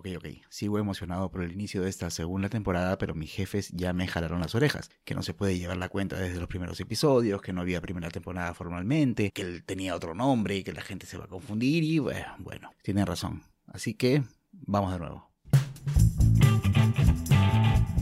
Ok, ok, sigo emocionado por el inicio de esta segunda temporada, pero mis jefes ya me jalaron las orejas, que no se puede llevar la cuenta desde los primeros episodios, que no había primera temporada formalmente, que él tenía otro nombre y que la gente se va a confundir y bueno, bueno, tienen razón. Así que vamos de nuevo.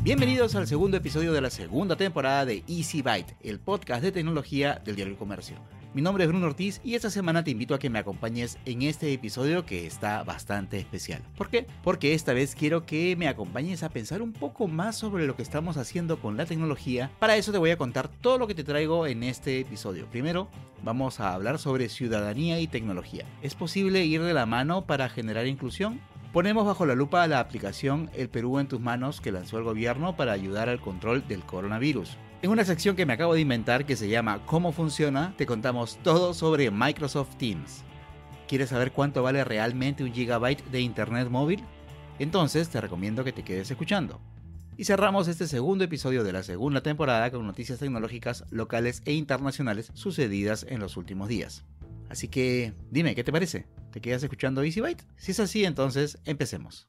Bienvenidos al segundo episodio de la segunda temporada de Easy Byte, el podcast de tecnología del diario Comercio. Mi nombre es Bruno Ortiz y esta semana te invito a que me acompañes en este episodio que está bastante especial. ¿Por qué? Porque esta vez quiero que me acompañes a pensar un poco más sobre lo que estamos haciendo con la tecnología. Para eso te voy a contar todo lo que te traigo en este episodio. Primero, vamos a hablar sobre ciudadanía y tecnología. ¿Es posible ir de la mano para generar inclusión? Ponemos bajo la lupa la aplicación El Perú en tus manos que lanzó el gobierno para ayudar al control del coronavirus. En una sección que me acabo de inventar que se llama ¿Cómo funciona? te contamos todo sobre Microsoft Teams. ¿Quieres saber cuánto vale realmente un gigabyte de internet móvil? Entonces te recomiendo que te quedes escuchando. Y cerramos este segundo episodio de la segunda temporada con noticias tecnológicas locales e internacionales sucedidas en los últimos días. Así que dime, ¿qué te parece? ¿Te quedas escuchando Easy Byte? Si es así, entonces empecemos.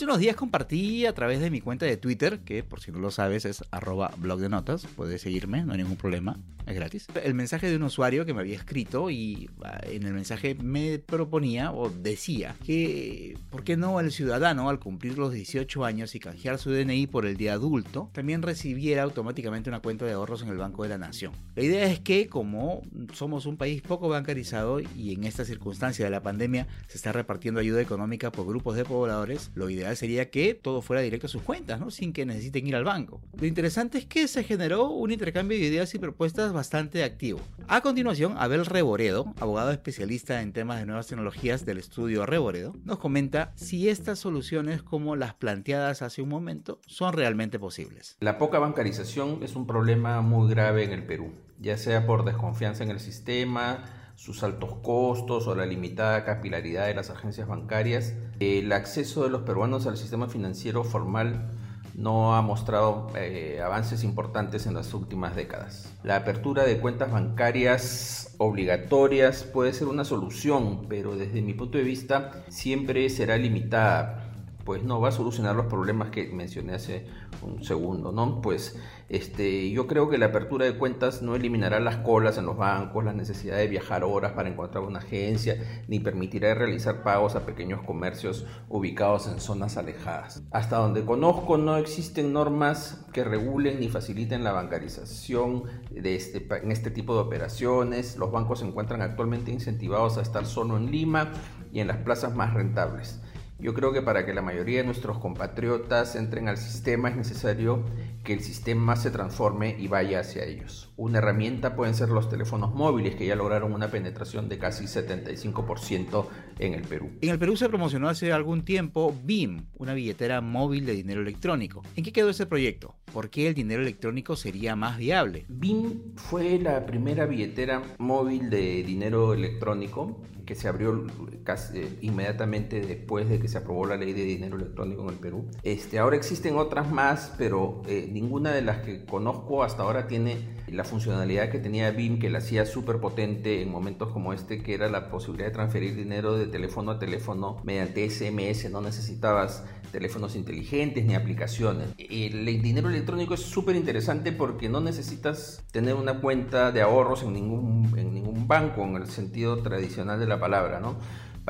Hace unos días compartí a través de mi cuenta de Twitter, que por si no lo sabes es arroba blog de notas, puedes seguirme, no hay ningún problema, es gratis. El mensaje de un usuario que me había escrito y ah, en el mensaje me proponía o decía que, ¿por qué no el ciudadano al cumplir los 18 años y canjear su DNI por el día adulto, también recibiera automáticamente una cuenta de ahorros en el Banco de la Nación? La idea es que como somos un país poco bancarizado y en esta circunstancia de la pandemia se está repartiendo ayuda económica por grupos de pobladores, lo ideal sería que todo fuera directo a sus cuentas, ¿no? Sin que necesiten ir al banco. Lo interesante es que se generó un intercambio de ideas y propuestas bastante activo. A continuación, Abel Reboredo, abogado especialista en temas de nuevas tecnologías del estudio Reboredo, nos comenta si estas soluciones como las planteadas hace un momento son realmente posibles. La poca bancarización es un problema muy grave en el Perú, ya sea por desconfianza en el sistema, sus altos costos o la limitada capilaridad de las agencias bancarias. El acceso de los peruanos al sistema financiero formal no ha mostrado eh, avances importantes en las últimas décadas. La apertura de cuentas bancarias obligatorias puede ser una solución, pero desde mi punto de vista siempre será limitada pues no va a solucionar los problemas que mencioné hace un segundo, ¿no? Pues este, yo creo que la apertura de cuentas no eliminará las colas en los bancos, la necesidad de viajar horas para encontrar una agencia, ni permitirá realizar pagos a pequeños comercios ubicados en zonas alejadas. Hasta donde conozco no existen normas que regulen ni faciliten la bancarización de este, en este tipo de operaciones. Los bancos se encuentran actualmente incentivados a estar solo en Lima y en las plazas más rentables. Yo creo que para que la mayoría de nuestros compatriotas entren al sistema es necesario que el sistema se transforme y vaya hacia ellos. Una herramienta pueden ser los teléfonos móviles que ya lograron una penetración de casi 75% en el Perú. En el Perú se promocionó hace algún tiempo BIM, una billetera móvil de dinero electrónico. ¿En qué quedó ese proyecto? ¿Por qué el dinero electrónico sería más viable? BIM fue la primera billetera móvil de dinero electrónico que se abrió casi, eh, inmediatamente después de que se aprobó la ley de dinero electrónico en el Perú. Este, ahora existen otras más, pero eh, ninguna de las que conozco hasta ahora tiene la funcionalidad que tenía BIM, que la hacía súper potente en momentos como este, que era la posibilidad de transferir dinero de teléfono a teléfono mediante SMS. No necesitabas teléfonos inteligentes ni aplicaciones. El dinero electrónico es súper interesante porque no necesitas tener una cuenta de ahorros en ningún, en ningún banco, en el sentido tradicional de la palabra, ¿no?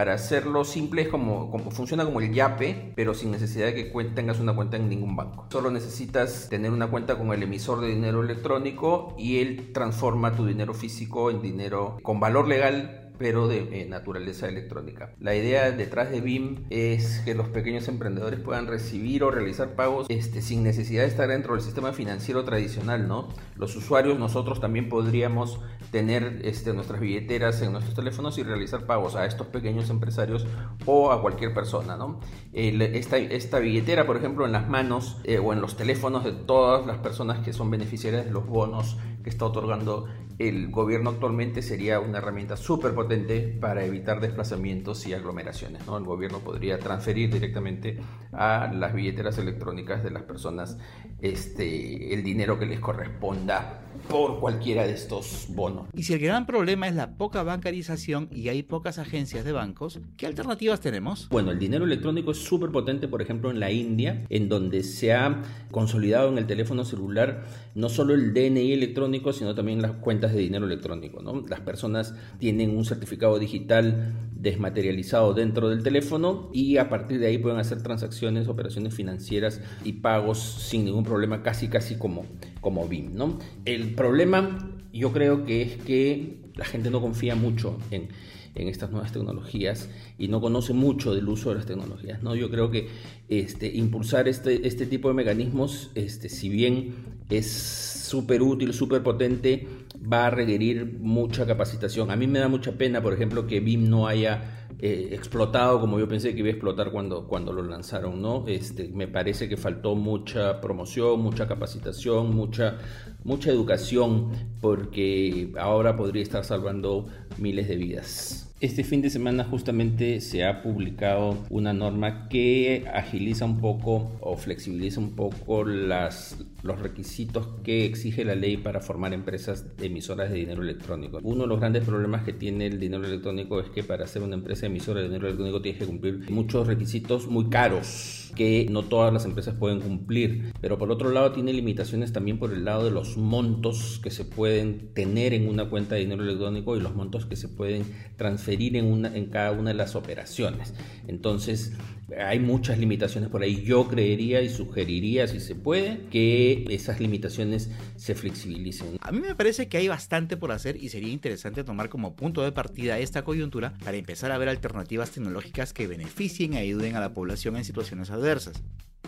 Para hacerlo simple es como, funciona como el YAPE, pero sin necesidad de que tengas una cuenta en ningún banco. Solo necesitas tener una cuenta con el emisor de dinero electrónico y él transforma tu dinero físico en dinero con valor legal pero de eh, naturaleza electrónica. La idea detrás de BIM es que los pequeños emprendedores puedan recibir o realizar pagos este, sin necesidad de estar dentro del sistema financiero tradicional, ¿no? Los usuarios, nosotros también podríamos tener este, nuestras billeteras en nuestros teléfonos y realizar pagos a estos pequeños empresarios o a cualquier persona, ¿no? esta, esta, billetera, por ejemplo, en las manos eh, o en los teléfonos de todas las personas que son beneficiarias de los bonos que está otorgando el gobierno actualmente sería una herramienta súper potente para evitar desplazamientos y aglomeraciones. ¿no? El gobierno podría transferir directamente a las billeteras electrónicas de las personas este, el dinero que les corresponda por cualquiera de estos bonos. Y si el gran problema es la poca bancarización y hay pocas agencias de bancos, ¿qué alternativas tenemos? Bueno, el dinero electrónico es súper potente, por ejemplo, en la India, en donde se ha consolidado en el teléfono celular no solo el DNI electrónico, sino también las cuentas de dinero electrónico. ¿no? Las personas tienen un certificado digital desmaterializado dentro del teléfono y a partir de ahí pueden hacer transacciones, operaciones financieras y pagos sin ningún problema, casi casi como, como BIM. ¿no? El problema yo creo que es que la gente no confía mucho en, en estas nuevas tecnologías y no conoce mucho del uso de las tecnologías. ¿no? Yo creo que este, impulsar este, este tipo de mecanismos, este, si bien es súper útil, súper potente, va a requerir mucha capacitación. A mí me da mucha pena, por ejemplo, que BIM no haya eh, explotado como yo pensé que iba a explotar cuando, cuando lo lanzaron, ¿no? Este, me parece que faltó mucha promoción, mucha capacitación, mucha, mucha educación, porque ahora podría estar salvando miles de vidas. Este fin de semana justamente se ha publicado una norma que agiliza un poco o flexibiliza un poco las, los requisitos que exige la ley para formar empresas emisoras de dinero electrónico. Uno de los grandes problemas que tiene el dinero electrónico es que para ser una empresa emisora de dinero electrónico tienes que cumplir muchos requisitos muy caros que no todas las empresas pueden cumplir. Pero por otro lado tiene limitaciones también por el lado de los montos que se pueden tener en una cuenta de dinero electrónico y los montos que se pueden transferir en, en cada una de las operaciones. Entonces hay muchas limitaciones por ahí. Yo creería y sugeriría, si se puede, que esas limitaciones se flexibilicen. A mí me parece que hay bastante por hacer y sería interesante tomar como punto de partida esta coyuntura para empezar a ver alternativas tecnológicas que beneficien y ayuden a la población en situaciones adversas.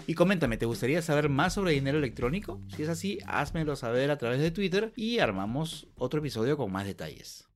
Y coméntame, ¿te gustaría saber más sobre dinero electrónico? Si es así, házmelo saber a través de Twitter y armamos otro episodio con más detalles.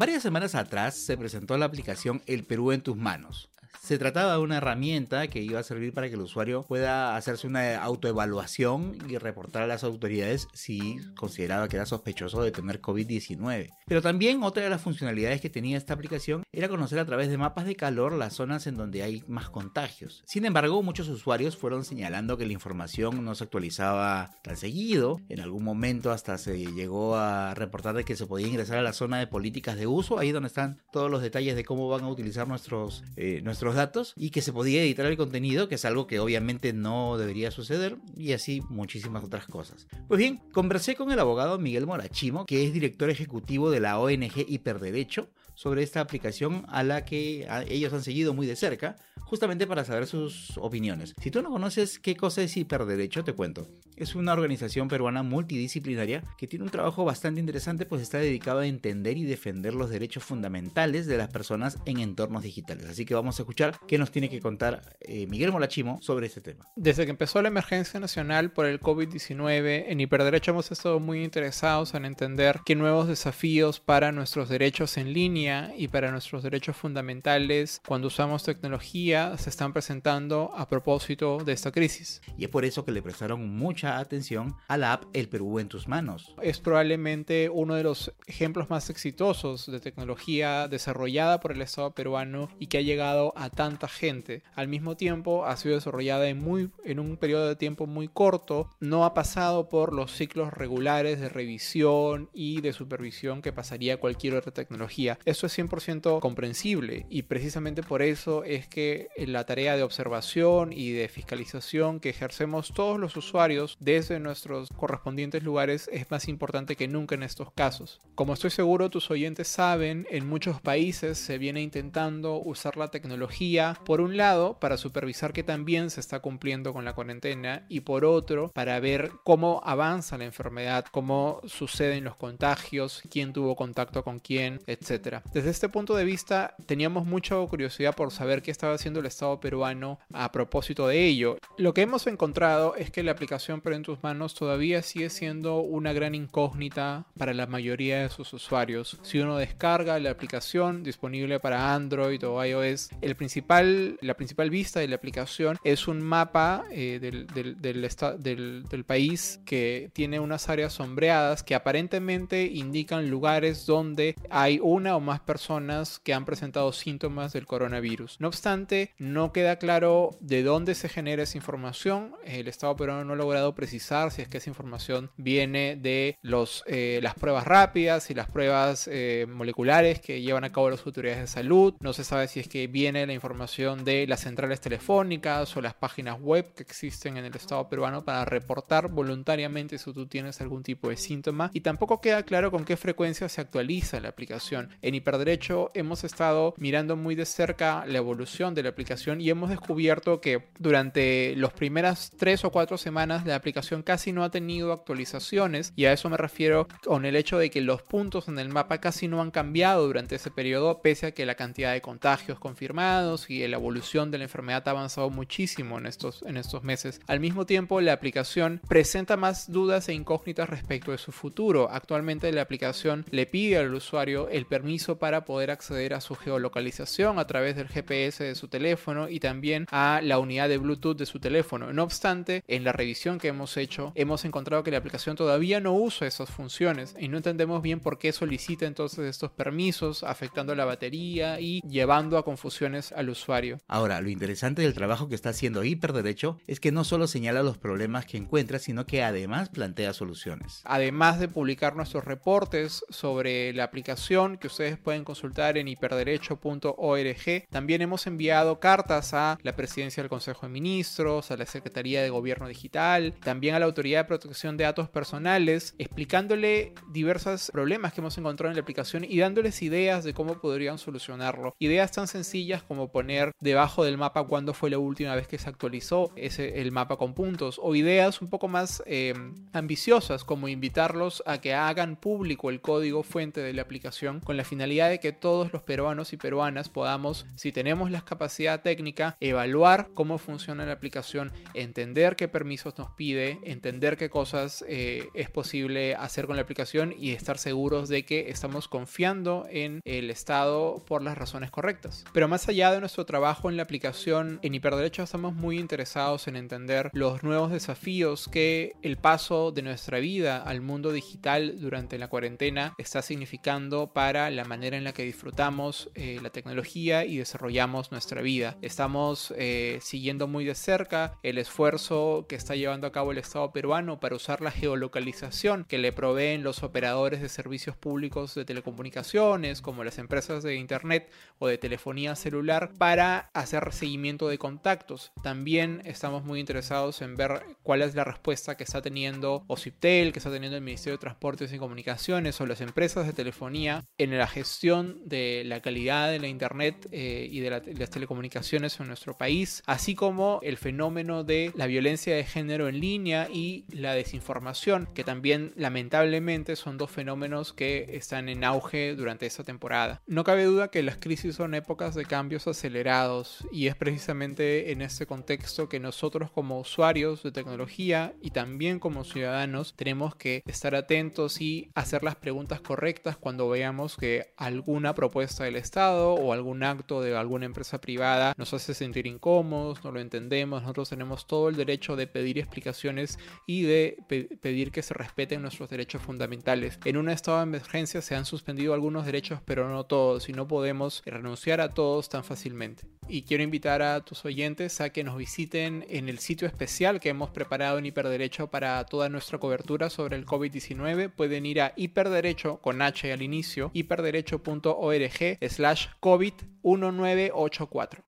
Varias semanas atrás se presentó la aplicación El Perú en tus manos, se trataba de una herramienta que iba a servir para que el usuario pueda hacerse una autoevaluación y reportar a las autoridades si consideraba que era sospechoso de tener COVID-19. Pero también otra de las funcionalidades que tenía esta aplicación era conocer a través de mapas de calor las zonas en donde hay más contagios. Sin embargo, muchos usuarios fueron señalando que la información no se actualizaba tan seguido. En algún momento hasta se llegó a reportar de que se podía ingresar a la zona de políticas de uso, ahí donde están todos los detalles de cómo van a utilizar nuestros, eh, nuestros datos y que se podía editar el contenido, que es algo que obviamente no debería suceder, y así muchísimas otras cosas. Pues bien, conversé con el abogado Miguel Morachimo, que es director ejecutivo de la ONG Hiperderecho, sobre esta aplicación a la que ellos han seguido muy de cerca, justamente para saber sus opiniones. Si tú no conoces qué cosa es Hiperderecho, te cuento. Es una organización peruana multidisciplinaria que tiene un trabajo bastante interesante, pues está dedicado a entender y defender los derechos fundamentales de las personas en entornos digitales. Así que vamos a escuchar qué nos tiene que contar eh, Miguel Molachimo sobre este tema. Desde que empezó la emergencia nacional por el COVID-19, en Hiperderecho hemos estado muy interesados en entender qué nuevos desafíos para nuestros derechos en línea y para nuestros derechos fundamentales cuando usamos tecnología se están presentando a propósito de esta crisis. Y es por eso que le prestaron mucha atención a la app El Perú en tus manos. Es probablemente uno de los ejemplos más exitosos de tecnología desarrollada por el Estado peruano y que ha llegado a tanta gente. Al mismo tiempo ha sido desarrollada en, muy, en un periodo de tiempo muy corto, no ha pasado por los ciclos regulares de revisión y de supervisión que pasaría cualquier otra tecnología. Es eso es 100% comprensible y precisamente por eso es que la tarea de observación y de fiscalización que ejercemos todos los usuarios desde nuestros correspondientes lugares es más importante que nunca en estos casos. Como estoy seguro tus oyentes saben, en muchos países se viene intentando usar la tecnología por un lado para supervisar que también se está cumpliendo con la cuarentena y por otro para ver cómo avanza la enfermedad, cómo suceden los contagios, quién tuvo contacto con quién, etc. Desde este punto de vista teníamos mucha curiosidad por saber qué estaba haciendo el Estado peruano a propósito de ello. Lo que hemos encontrado es que la aplicación Pero en tus manos todavía sigue siendo una gran incógnita para la mayoría de sus usuarios. Si uno descarga la aplicación disponible para Android o iOS, la principal vista de la aplicación es un mapa eh, del, del país que tiene unas áreas sombreadas que aparentemente indican lugares donde hay una o más personas que han presentado síntomas del coronavirus. No obstante, no queda claro de dónde se genera esa información. El Estado peruano no ha logrado precisar si es que esa información viene de eh, las pruebas rápidas y las pruebas eh, moleculares que llevan a cabo las autoridades de salud. No se sabe si es que viene la información de las centrales telefónicas o las páginas web que existen en el Estado peruano para reportar voluntariamente si tú tienes algún tipo de síntoma. Y tampoco queda claro con qué frecuencia se actualiza la aplicación. En Hiperderecho hemos estado mirando muy de cerca la evolución de la aplicación y hemos descubierto que durante las primeras tres o cuatro semanas la aplicación casi no ha tenido actualizaciones y a eso me refiero con el hecho de que los puntos en el mapa casi no han cambiado durante ese periodo pese a que la cantidad de contagios confirmados y la evolución de la enfermedad ha avanzado muchísimo en estos, en estos meses. Al mismo tiempo la aplicación presenta más dudas e incógnitas respecto de su futuro. Actualmente la aplicación le pide al usuario el permiso para poder acceder a su geolocalización a través del GPS de su teléfono y también a la unidad de Bluetooth de su teléfono. No obstante, en la revisión que hemos hecho, hemos encontrado que la aplicación todavía no usa esas funciones y no entendemos bien por qué solicita entonces estos permisos, afectando la batería y llevando a confusiones al usuario. Ahora, lo interesante del trabajo que está haciendo Hiperderecho es que no solo señala los problemas que encuentra, sino que además plantea soluciones. Además de publicar nuestros reportes sobre la aplicación que ustedes pueden consultar en hiperderecho.org, también hemos enviado cartas a la presidencia del Consejo de Ministros, a la Secretaría de Gobierno Digital, también a la Autoridad de Protección de Datos Personales, explicándole diversos problemas que hemos encontrado en la aplicación y dándoles ideas de cómo podrían solucionarlo. Ideas tan sencillas como poner debajo del mapa cuándo fue la última vez que se actualizó ese, el mapa con puntos, o ideas un poco más eh, ambiciosas como invitarlos a que hagan público el código fuente de la aplicación con la de que todos los peruanos y peruanas podamos, si tenemos la capacidad técnica, evaluar cómo funciona la aplicación, entender qué permisos nos pide, entender qué cosas eh, es posible hacer con la aplicación y estar seguros de que estamos confiando en el Estado por las razones correctas. Pero más allá de nuestro trabajo en la aplicación, en Hiperderecho estamos muy interesados en entender los nuevos desafíos que el paso de nuestra vida al mundo digital durante la cuarentena está significando para la manera en la que disfrutamos eh, la tecnología y desarrollamos nuestra vida. Estamos eh, siguiendo muy de cerca el esfuerzo que está llevando a cabo el Estado peruano para usar la geolocalización que le proveen los operadores de servicios públicos de telecomunicaciones, como las empresas de Internet o de telefonía celular, para hacer seguimiento de contactos. También estamos muy interesados en ver cuál es la respuesta que está teniendo OCIPTEL, que está teniendo el Ministerio de Transportes y Comunicaciones o las empresas de telefonía en la gestión de la calidad de la Internet eh, y de, de las telecomunicaciones en nuestro país, así como el fenómeno de la violencia de género en línea y la desinformación, que también lamentablemente son dos fenómenos que están en auge durante esta temporada. No cabe duda que las crisis son épocas de cambios acelerados y es precisamente en este contexto que nosotros como usuarios de tecnología y también como ciudadanos tenemos que estar atentos y hacer las preguntas correctas cuando veamos que alguna propuesta del Estado o algún acto de alguna empresa privada nos hace sentir incómodos, no lo entendemos, nosotros tenemos todo el derecho de pedir explicaciones y de pe pedir que se respeten nuestros derechos fundamentales. En un estado de emergencia se han suspendido algunos derechos, pero no todos, y no podemos renunciar a todos tan fácilmente. Y quiero invitar a tus oyentes a que nos visiten en el sitio especial que hemos preparado en Hiperderecho para toda nuestra cobertura sobre el COVID-19. Pueden ir a Hiperderecho con H al inicio, hiperderecho derecho.org slash COVID-1984.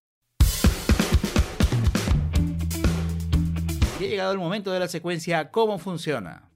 Y ha llegado el momento de la secuencia ¿Cómo funciona?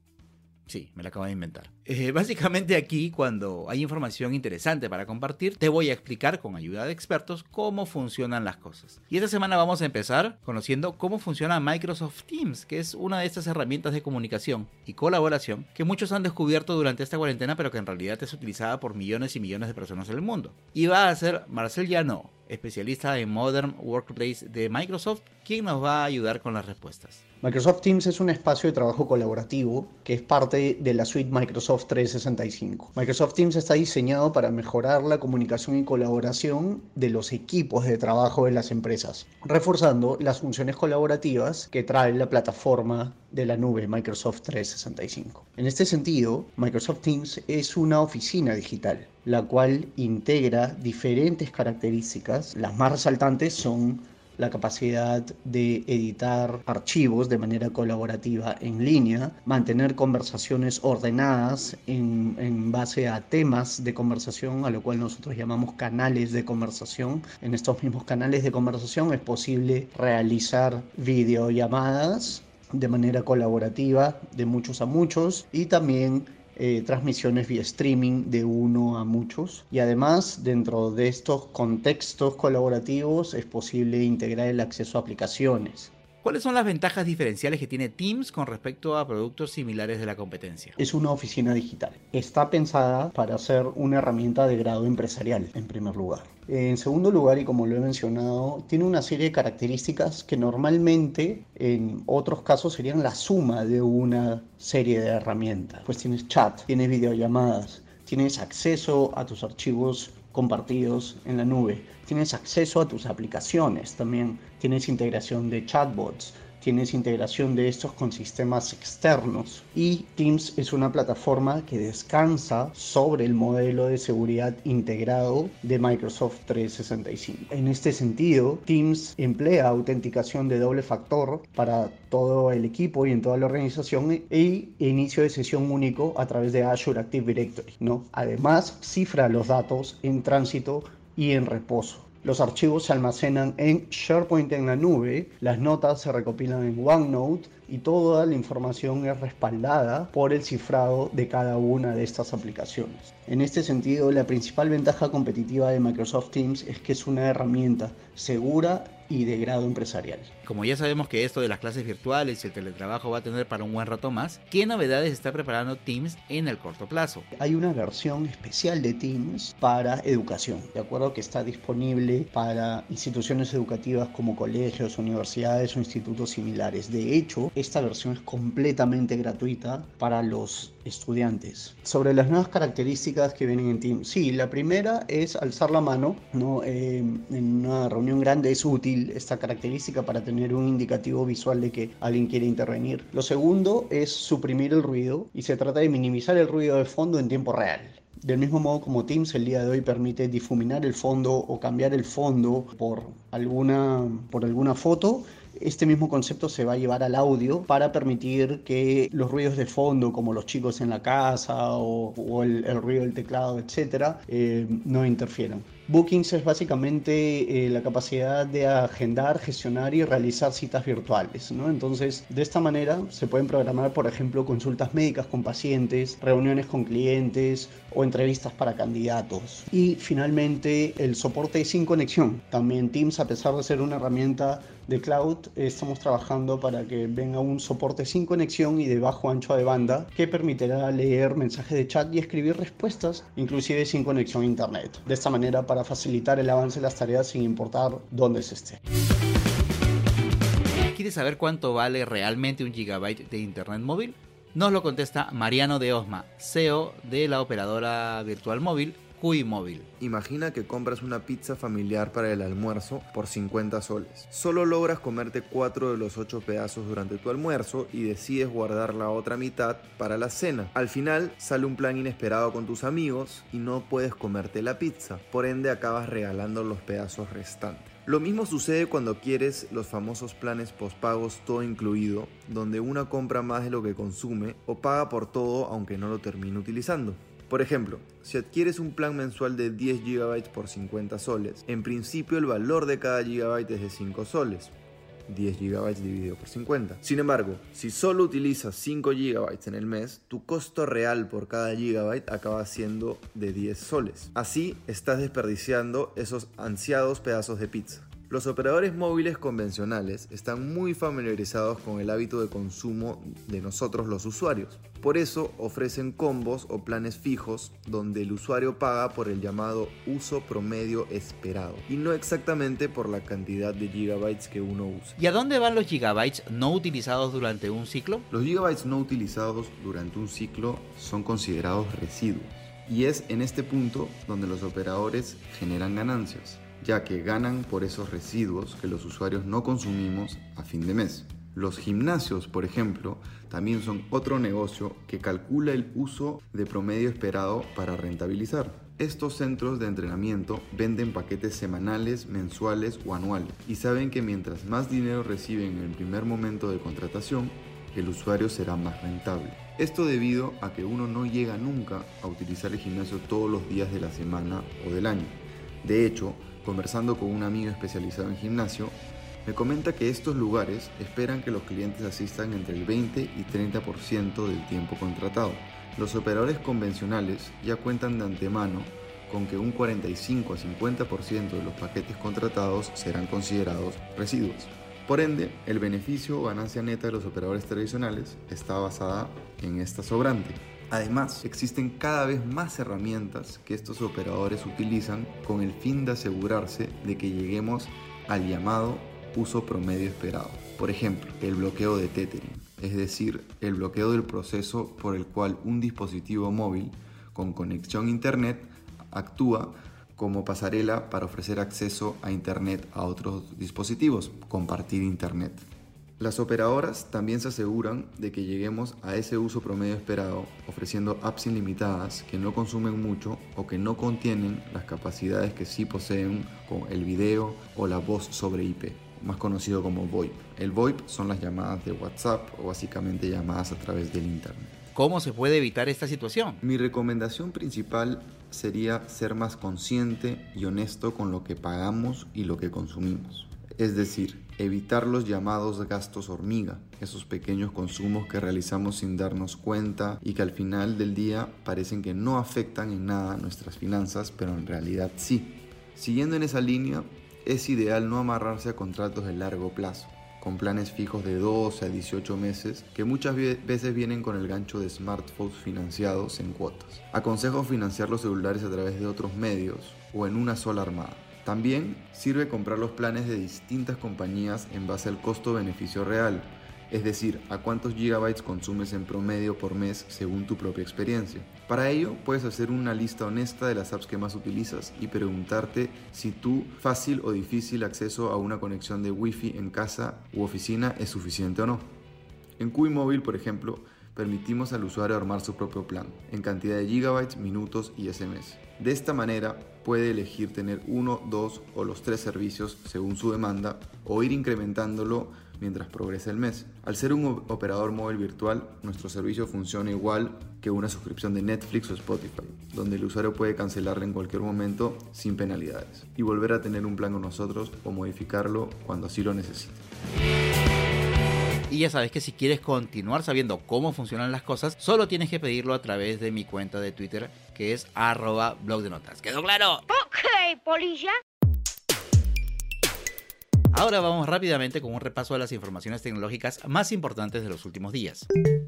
Sí, me la acabo de inventar. Eh, básicamente aquí, cuando hay información interesante para compartir, te voy a explicar con ayuda de expertos cómo funcionan las cosas. Y esta semana vamos a empezar conociendo cómo funciona Microsoft Teams, que es una de estas herramientas de comunicación y colaboración que muchos han descubierto durante esta cuarentena, pero que en realidad es utilizada por millones y millones de personas en el mundo. Y va a ser Marcel Llano, especialista en Modern Workplace de Microsoft, quien nos va a ayudar con las respuestas. Microsoft Teams es un espacio de trabajo colaborativo que es parte de la suite Microsoft 365. Microsoft Teams está diseñado para mejorar la comunicación y colaboración de los equipos de trabajo de las empresas, reforzando las funciones colaborativas que trae la plataforma de la nube Microsoft 365. En este sentido, Microsoft Teams es una oficina digital, la cual integra diferentes características. Las más resaltantes son la capacidad de editar archivos de manera colaborativa en línea, mantener conversaciones ordenadas en, base a temas de conversación, a lo cual nosotros llamamos canales de conversación. En estos mismos canales de conversación es posible realizar videollamadas de manera colaborativa de muchos a muchos y también eh, transmisiones vía streaming de uno a muchos. Y además, dentro de estos contextos colaborativos es posible integrar el acceso a aplicaciones. ¿Cuáles son las ventajas diferenciales que tiene Teams con respecto a productos similares de la competencia? Es una oficina digital. Está pensada para ser una herramienta de grado empresarial, en primer lugar. En segundo lugar, y como lo he mencionado, tiene una serie de características que normalmente en otros casos serían la suma de una serie de herramientas. Pues tienes chat, tienes videollamadas, tienes acceso a tus archivos compartidos en la nube, tienes acceso a tus aplicaciones también, tienes integración de chatbots, tienes integración de estos con sistemas externos y Teams es una plataforma que descansa sobre el modelo de seguridad integrado de Microsoft 365. En este sentido, Teams emplea autenticación de doble factor para todo el equipo y en toda la organización y inicio de sesión único a través de Azure Active Directory. Además, cifra los datos en tránsito y en reposo. Los archivos se almacenan en SharePoint en la nube, las notas se recopilan en OneNote y toda la información es respaldada por el cifrado de cada una de estas aplicaciones. En este sentido, la principal ventaja competitiva de Microsoft Teams es que es una herramienta segura y de grado empresarial. Como ya sabemos que esto de las clases virtuales y el teletrabajo va a tener para un buen rato más, ¿qué novedades está preparando Teams en el corto plazo? Hay una versión especial de Teams para educación, de acuerdo que está disponible para instituciones educativas como colegios, universidades o institutos similares. De hecho, esta versión es completamente gratuita para los estudiantes. Sobre las nuevas características que vienen en Teams, sí, la primera es alzar la mano, ¿no? Eh, en una reunión grande es útil esta característica para tener un indicativo visual de que alguien quiere intervenir. Lo segundo es suprimir el ruido y se trata de minimizar el ruido de fondo en tiempo real. Del mismo modo como Teams el día de hoy permite difuminar el fondo o cambiar el fondo por alguna, por alguna foto, este mismo concepto se va a llevar al audio para permitir que los ruidos de fondo, como los chicos en la casa o, el, ruido del teclado, etcétera, eh, no interfieran. Bookings es básicamente eh, la capacidad de agendar, gestionar y realizar citas virtuales. ¿no? Entonces, de esta manera se pueden programar, por ejemplo, consultas médicas con pacientes, reuniones con clientes o entrevistas para candidatos. Y finalmente, el soporte sin conexión. También Teams, a pesar de ser una herramienta de cloud, estamos trabajando para que venga un soporte sin conexión y de bajo ancho de banda que permitirá leer mensajes de chat y escribir respuestas, inclusive sin conexión a internet. De esta manera, para facilitar el avance de las tareas sin importar dónde se esté. ¿Quieres saber cuánto vale realmente un gigabyte de internet móvil? Nos lo contesta Mariano de Osma, CEO de la operadora virtual móvil Móvil. Imagina que compras una pizza familiar para el almuerzo por 50 soles. Solo logras comerte 4 de los 8 pedazos durante tu almuerzo y decides guardar la otra mitad para la cena. Al final sale un plan inesperado con tus amigos y no puedes comerte la pizza. Por ende acabas regalando los pedazos restantes. Lo mismo sucede cuando quieres los famosos planes postpagos todo incluido, donde una compra más de lo que consume o paga por todo aunque no lo termine utilizando. Por ejemplo, si adquieres un plan mensual de 10 GB por 50 soles, en principio el valor de cada gigabyte es de 5 soles. 10 GB dividido por 50. Sin embargo, si solo utilizas 5 GB en el mes, tu costo real por cada gigabyte acaba siendo de 10 soles. Así estás desperdiciando esos ansiados pedazos de pizza. Los operadores móviles convencionales están muy familiarizados con el hábito de consumo de nosotros los usuarios. Por eso ofrecen combos o planes fijos donde el usuario paga por el llamado uso promedio esperado y no exactamente por la cantidad de gigabytes que uno usa. ¿Y a dónde van los gigabytes no utilizados durante un ciclo? Los gigabytes no utilizados durante un ciclo son considerados residuos y es en este punto donde los operadores generan ganancias ya que ganan por esos residuos que los usuarios no consumimos a fin de mes. Los gimnasios, por ejemplo, también son otro negocio que calcula el uso de promedio esperado para rentabilizar. Estos centros de entrenamiento venden paquetes semanales, mensuales o anuales y saben que mientras más dinero reciben en el primer momento de contratación, el usuario será más rentable. Esto debido a que uno no llega nunca a utilizar el gimnasio todos los días de la semana o del año. De hecho, conversando con un amigo especializado en gimnasio, me comenta que estos lugares esperan que los clientes asistan entre el 20 y 30% del tiempo contratado. Los operadores convencionales ya cuentan de antemano con que un 45 a 50% de los paquetes contratados serán considerados residuos. Por ende, el beneficio o ganancia neta de los operadores tradicionales está basada en esta sobrante. Además, existen cada vez más herramientas que estos operadores utilizan con el fin de asegurarse de que lleguemos al llamado uso promedio esperado. Por ejemplo, el bloqueo de tethering, es decir, el bloqueo del proceso por el cual un dispositivo móvil con conexión a Internet actúa como pasarela para ofrecer acceso a Internet a otros dispositivos, compartir Internet. Las operadoras también se aseguran de que lleguemos a ese uso promedio esperado ofreciendo apps ilimitadas que no consumen mucho o que no contienen las capacidades que sí poseen con el video o la voz sobre IP, más conocido como VoIP. El VoIP son las llamadas de WhatsApp o básicamente llamadas a través del Internet. ¿Cómo se puede evitar esta situación? Mi recomendación principal sería ser más consciente y honesto con lo que pagamos y lo que consumimos. Es decir, evitar los llamados gastos hormiga, esos pequeños consumos que realizamos sin darnos cuenta y que al final del día parecen que no afectan en nada nuestras finanzas, pero en realidad sí. Siguiendo en esa línea, es ideal no amarrarse a contratos de largo plazo, con planes fijos de 12 a 18 meses que muchas veces vienen con el gancho de smartphones financiados en cuotas. Aconsejo financiar los celulares a través de otros medios o en una sola armada también sirve comprar los planes de distintas compañías en base al costo-beneficio real, es decir, a cuántos gigabytes consumes en promedio por mes según tu propia experiencia. Para ello, puedes hacer una lista honesta de las apps que más utilizas y preguntarte si tu fácil o difícil acceso a una conexión de Wi-Fi en casa u oficina es suficiente o no. En QI Móvil, por ejemplo, permitimos al usuario armar su propio plan, en cantidad de gigabytes, minutos y SMS. De esta manera, puede elegir tener uno, dos o los tres servicios según su demanda o ir incrementándolo mientras progresa el mes. Al ser un operador móvil virtual, nuestro servicio funciona igual que una suscripción de Netflix o Spotify, donde el usuario puede cancelarla en cualquier momento sin penalidades y volver a tener un plan con nosotros o modificarlo cuando así lo necesite. Y ya sabes que si quieres continuar sabiendo cómo funcionan las cosas, solo tienes que pedirlo a través de mi cuenta de Twitter, que es arroba blog de notas. ¿Quedó claro? Ok, polilla. Ahora vamos rápidamente con un repaso de las informaciones tecnológicas más importantes de los últimos días.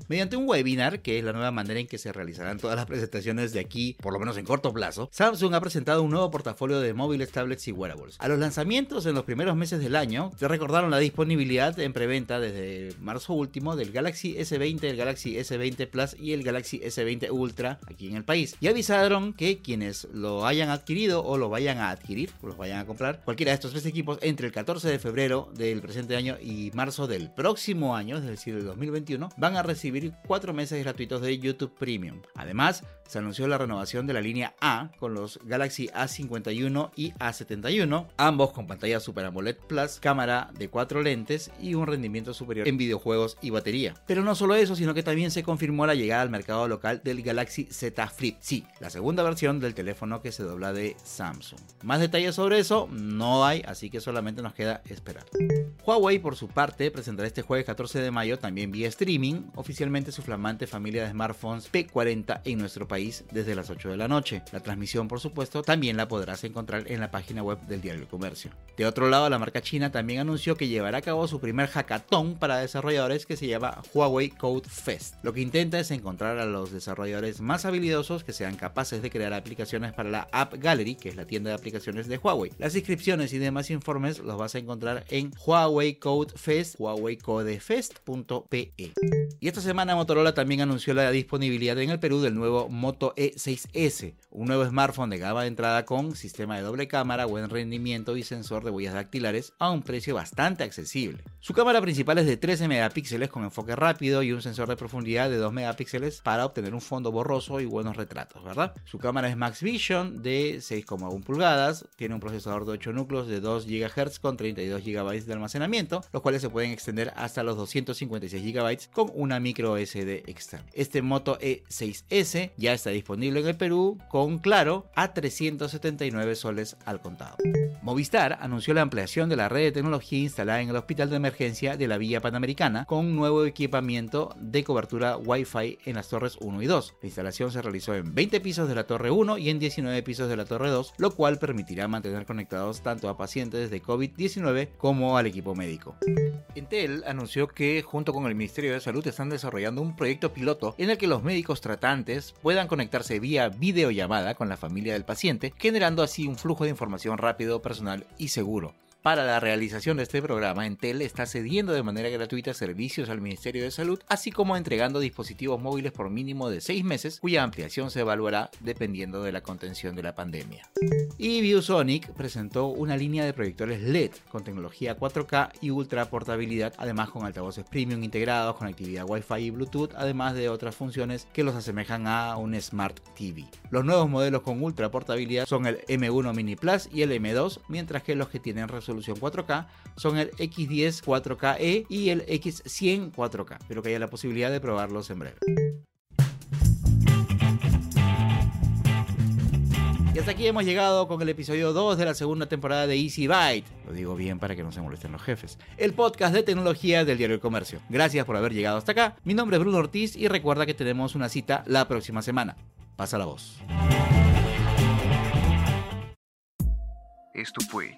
Mediante un webinar, que es la nueva manera en que se realizarán todas las presentaciones de aquí, por lo menos en corto plazo, Samsung ha presentado un nuevo portafolio de móviles, tablets y wearables. A los lanzamientos en los primeros meses del año, se recordaron la disponibilidad en preventa desde marzo último del Galaxy S20, el Galaxy S20 Plus y el Galaxy S20 Ultra aquí en el país. Y avisaron que quienes lo hayan adquirido o lo vayan a adquirir, o los vayan a comprar, cualquiera de estos tres equipos entre el 14 14 de febrero del presente año y marzo del próximo año, es decir, el 2021, van a recibir cuatro meses gratuitos de YouTube Premium. Además, se anunció la renovación de la línea A con los Galaxy A51 y A71, ambos con pantalla Super AMOLED Plus, cámara de cuatro lentes y un rendimiento superior en videojuegos y batería. Pero no solo eso, sino que también se confirmó la llegada al mercado local del Galaxy Z Flip, sí, la segunda versión del teléfono que se dobla de Samsung. Más detalles sobre eso no hay, así que solamente nos queda esperar. Huawei, por su parte, presentará este jueves 14 de mayo también vía streaming oficialmente su flamante familia de smartphones P40 en nuestro país desde las 8 de la noche. La transmisión, por supuesto, también la podrás encontrar en la página web del Diario del Comercio. De otro lado, la marca china también anunció que llevará a cabo su primer hackathon para desarrolladores que se llama Huawei Code Fest. Lo que intenta es encontrar a los desarrolladores más habilidosos que sean capaces de crear aplicaciones para la App Gallery, que es la tienda de aplicaciones de Huawei. Las inscripciones y demás informes los vas a encontrar en Huawei Code Fest, huawei-codefest.pe. Y esta semana Motorola también anunció la disponibilidad en el Perú del nuevo Moto E6S, un nuevo smartphone de gama de entrada con sistema de doble cámara, buen rendimiento y sensor de huellas dactilares a un precio bastante accesible. Su cámara principal es de 13 megapíxeles con enfoque rápido y un sensor de profundidad de 2 megapíxeles para obtener un fondo borroso y buenos retratos, ¿verdad? Su cámara es Max Vision de 6,1 pulgadas, tiene un procesador de 8 núcleos de 2 GHz con 32 GB de almacenamiento, los cuales se pueden extender hasta los 256 GB con una micro SD externa. Este Moto E6S ya está disponible en el Perú con Claro a 379 soles al contado. Movistar anunció la ampliación de la red de tecnología instalada en el Hospital de Emergencia de la Villa Panamericana con nuevo equipamiento de cobertura Wi-Fi en las torres 1 y 2. La instalación se realizó en 20 pisos de la torre 1 y en 19 pisos de la torre 2, lo cual permitirá mantener conectados tanto a pacientes de COVID-19 como al equipo médico. Intel anunció que junto con el Ministerio de Salud están desarrollando un proyecto piloto en el que los médicos tratantes puedan conectarse vía videollamada con la familia del paciente, generando así un flujo de información rápido, personal y seguro. Para la realización de este programa, Entel está cediendo de manera gratuita servicios al Ministerio de Salud, así como entregando dispositivos móviles por mínimo de 6 meses, cuya ampliación se evaluará dependiendo de la contención de la pandemia. Y ViewSonic presentó una línea de proyectores LED con tecnología 4K y ultra portabilidad, además con altavoces premium integrados, conectividad Wi-Fi y Bluetooth, además de otras funciones que los asemejan a un Smart TV. Los nuevos modelos con ultra portabilidad son el M1 Mini Plus y el M2, mientras que los que tienen resolución resolución 4K son el X10 4KE y el X100 4K, pero que haya la posibilidad de probarlos en breve. Y hasta aquí hemos llegado con el episodio 2 de la segunda temporada de Easy Byte. Lo digo bien para que no se molesten los jefes. El podcast de tecnología del diario El Comercio. Gracias por haber llegado hasta acá. Mi nombre es Bruno Ortiz y recuerda que tenemos una cita la próxima semana. Pasa la voz. Esto fue